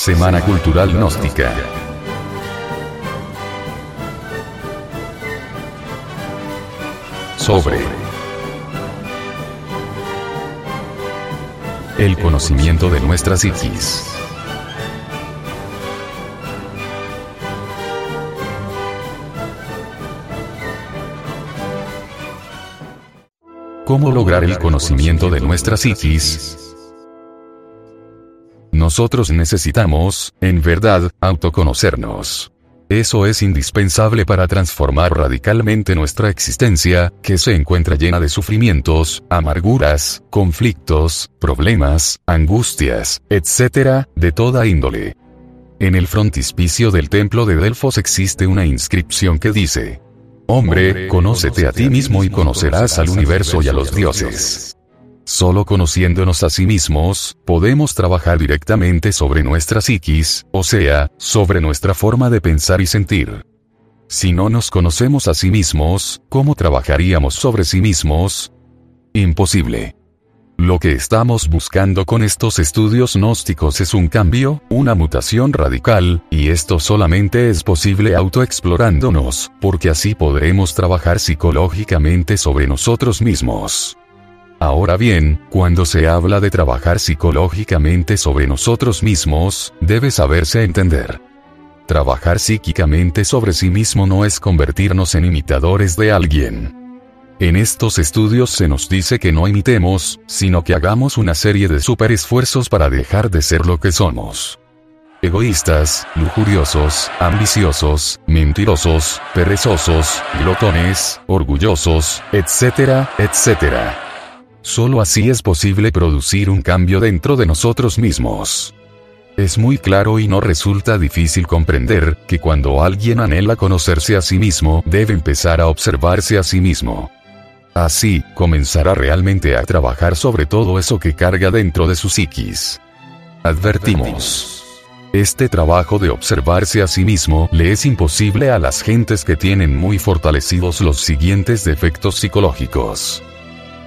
Semana Cultural Gnóstica. Sobre el conocimiento de nuestra psiquis. ¿Cómo lograr el conocimiento de nuestra psiquis? Nosotros necesitamos, en verdad, autoconocernos. Eso es indispensable para transformar radicalmente nuestra existencia, que se encuentra llena de sufrimientos, amarguras, conflictos, problemas, angustias, etc., de toda índole. En el frontispicio del templo de Delfos existe una inscripción que dice, Hombre, conócete a ti mismo y conocerás al universo y a los dioses. Solo conociéndonos a sí mismos, podemos trabajar directamente sobre nuestra psiquis, o sea, sobre nuestra forma de pensar y sentir. Si no nos conocemos a sí mismos, ¿cómo trabajaríamos sobre sí mismos? Imposible. Lo que estamos buscando con estos estudios gnósticos es un cambio, una mutación radical, y esto solamente es posible autoexplorándonos, porque así podremos trabajar psicológicamente sobre nosotros mismos. Ahora bien, cuando se habla de trabajar psicológicamente sobre nosotros mismos, debe saberse entender. Trabajar psíquicamente sobre sí mismo no es convertirnos en imitadores de alguien. En estos estudios se nos dice que no imitemos, sino que hagamos una serie de super esfuerzos para dejar de ser lo que somos. Egoístas, lujuriosos, ambiciosos, mentirosos, perezosos, glotones, orgullosos, etcétera, etcétera. Solo así es posible producir un cambio dentro de nosotros mismos. Es muy claro y no resulta difícil comprender que cuando alguien anhela conocerse a sí mismo, debe empezar a observarse a sí mismo. Así, comenzará realmente a trabajar sobre todo eso que carga dentro de su psiquis. Advertimos. Este trabajo de observarse a sí mismo le es imposible a las gentes que tienen muy fortalecidos los siguientes defectos psicológicos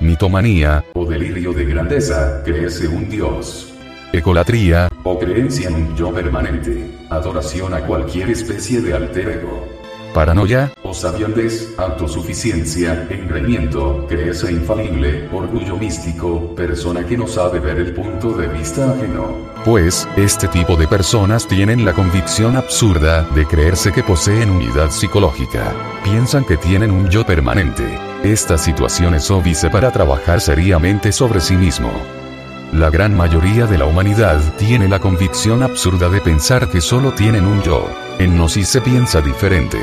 mitomanía, o delirio de grandeza, creerse un dios. Ecolatría, o creencia en un yo permanente, adoración a cualquier especie de alter ego. Paranoia, o sabiondez, autosuficiencia, engreimiento, creerse infalible, orgullo místico, persona que no sabe ver el punto de vista ajeno. Pues, este tipo de personas tienen la convicción absurda de creerse que poseen unidad psicológica. Piensan que tienen un yo permanente. Esta situación es óbice para trabajar seriamente sobre sí mismo. La gran mayoría de la humanidad tiene la convicción absurda de pensar que solo tienen un yo. En Gnosis se piensa diferente.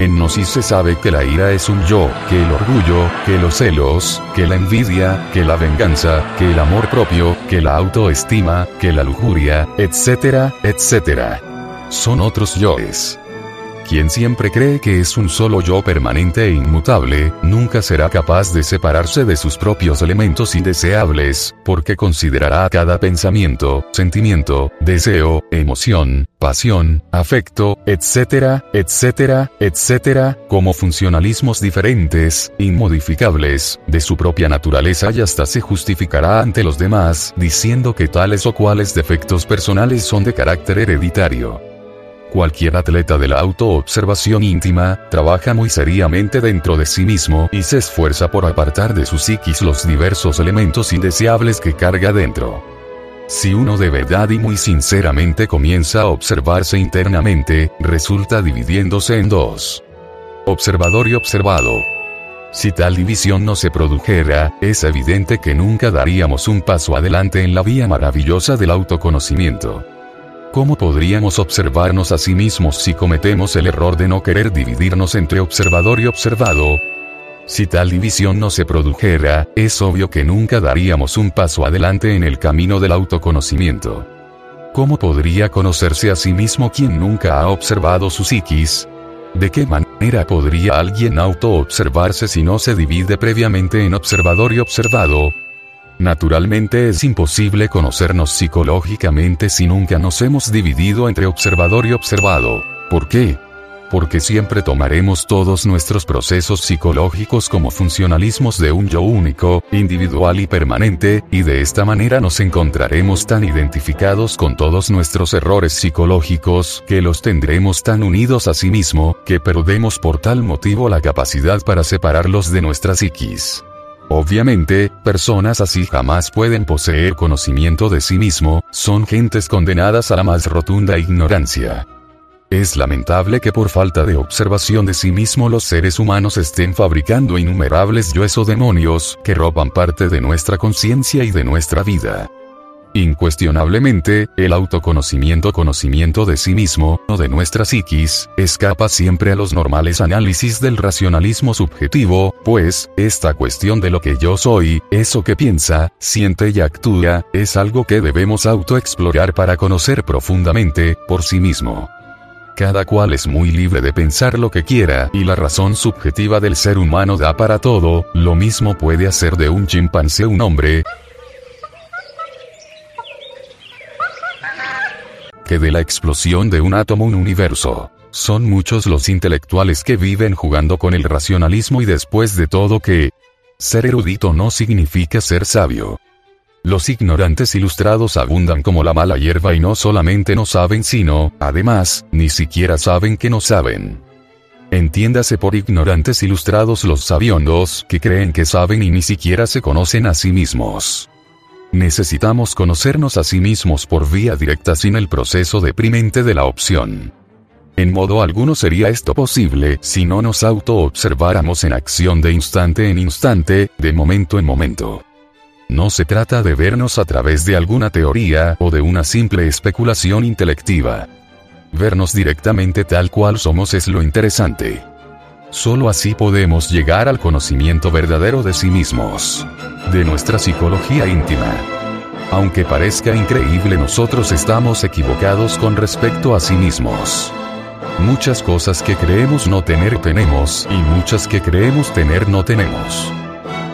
En Gnosis se sabe que la ira es un yo, que el orgullo, que los celos, que la envidia, que la venganza, que el amor propio, que la autoestima, que la lujuria, etcétera, etcétera. Son otros yoes. Quien siempre cree que es un solo yo permanente e inmutable, nunca será capaz de separarse de sus propios elementos indeseables, porque considerará cada pensamiento, sentimiento, deseo, emoción, pasión, afecto, etcétera, etcétera, etcétera, como funcionalismos diferentes, inmodificables, de su propia naturaleza y hasta se justificará ante los demás, diciendo que tales o cuales defectos personales son de carácter hereditario. Cualquier atleta de la autoobservación íntima, trabaja muy seriamente dentro de sí mismo y se esfuerza por apartar de su psiquis los diversos elementos indeseables que carga dentro. Si uno de verdad y muy sinceramente comienza a observarse internamente, resulta dividiéndose en dos. Observador y observado. Si tal división no se produjera, es evidente que nunca daríamos un paso adelante en la vía maravillosa del autoconocimiento. ¿Cómo podríamos observarnos a sí mismos si cometemos el error de no querer dividirnos entre observador y observado? Si tal división no se produjera, es obvio que nunca daríamos un paso adelante en el camino del autoconocimiento. ¿Cómo podría conocerse a sí mismo quien nunca ha observado su psiquis? ¿De qué manera podría alguien auto-observarse si no se divide previamente en observador y observado? Naturalmente es imposible conocernos psicológicamente si nunca nos hemos dividido entre observador y observado. ¿Por qué? porque siempre tomaremos todos nuestros procesos psicológicos como funcionalismos de un yo único, individual y permanente, y de esta manera nos encontraremos tan identificados con todos nuestros errores psicológicos, que los tendremos tan unidos a sí mismo, que perdemos por tal motivo la capacidad para separarlos de nuestra psiquis. Obviamente, personas así jamás pueden poseer conocimiento de sí mismo, son gentes condenadas a la más rotunda ignorancia. Es lamentable que por falta de observación de sí mismo los seres humanos estén fabricando innumerables yoes o demonios que roban parte de nuestra conciencia y de nuestra vida. Incuestionablemente, el autoconocimiento conocimiento de sí mismo, o de nuestra psiquis, escapa siempre a los normales análisis del racionalismo subjetivo, pues, esta cuestión de lo que yo soy, eso que piensa, siente y actúa, es algo que debemos autoexplorar para conocer profundamente, por sí mismo. Cada cual es muy libre de pensar lo que quiera y la razón subjetiva del ser humano da para todo, lo mismo puede hacer de un chimpancé un hombre, que de la explosión de un átomo un universo. Son muchos los intelectuales que viven jugando con el racionalismo y después de todo que ser erudito no significa ser sabio. Los ignorantes ilustrados abundan como la mala hierba y no solamente no saben sino, además, ni siquiera saben que no saben. Entiéndase por ignorantes ilustrados los sabiondos que creen que saben y ni siquiera se conocen a sí mismos. Necesitamos conocernos a sí mismos por vía directa sin el proceso deprimente de la opción. En modo alguno sería esto posible si no nos auto-observáramos en acción de instante en instante, de momento en momento. No se trata de vernos a través de alguna teoría o de una simple especulación intelectiva. Vernos directamente tal cual somos es lo interesante. Solo así podemos llegar al conocimiento verdadero de sí mismos, de nuestra psicología íntima. Aunque parezca increíble nosotros estamos equivocados con respecto a sí mismos. Muchas cosas que creemos no tener tenemos y muchas que creemos tener no tenemos.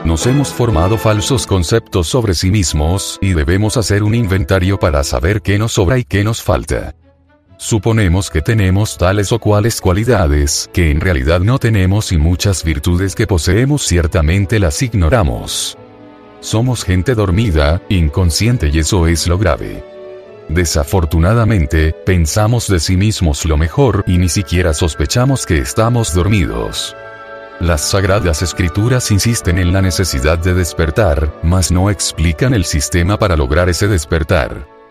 Nos hemos formado falsos conceptos sobre sí mismos y debemos hacer un inventario para saber qué nos sobra y qué nos falta. Suponemos que tenemos tales o cuales cualidades que en realidad no tenemos y muchas virtudes que poseemos ciertamente las ignoramos. Somos gente dormida, inconsciente y eso es lo grave. Desafortunadamente, pensamos de sí mismos lo mejor y ni siquiera sospechamos que estamos dormidos. Las sagradas escrituras insisten en la necesidad de despertar, mas no explican el sistema para lograr ese despertar.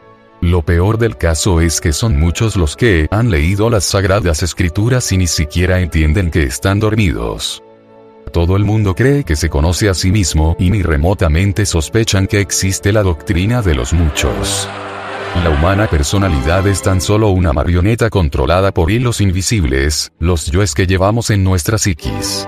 Lo peor del caso es que son muchos los que han leído las sagradas escrituras y ni siquiera entienden que están dormidos. Todo el mundo cree que se conoce a sí mismo y ni remotamente sospechan que existe la doctrina de los muchos. La humana personalidad es tan solo una marioneta controlada por hilos invisibles, los yoes que llevamos en nuestra psiquis.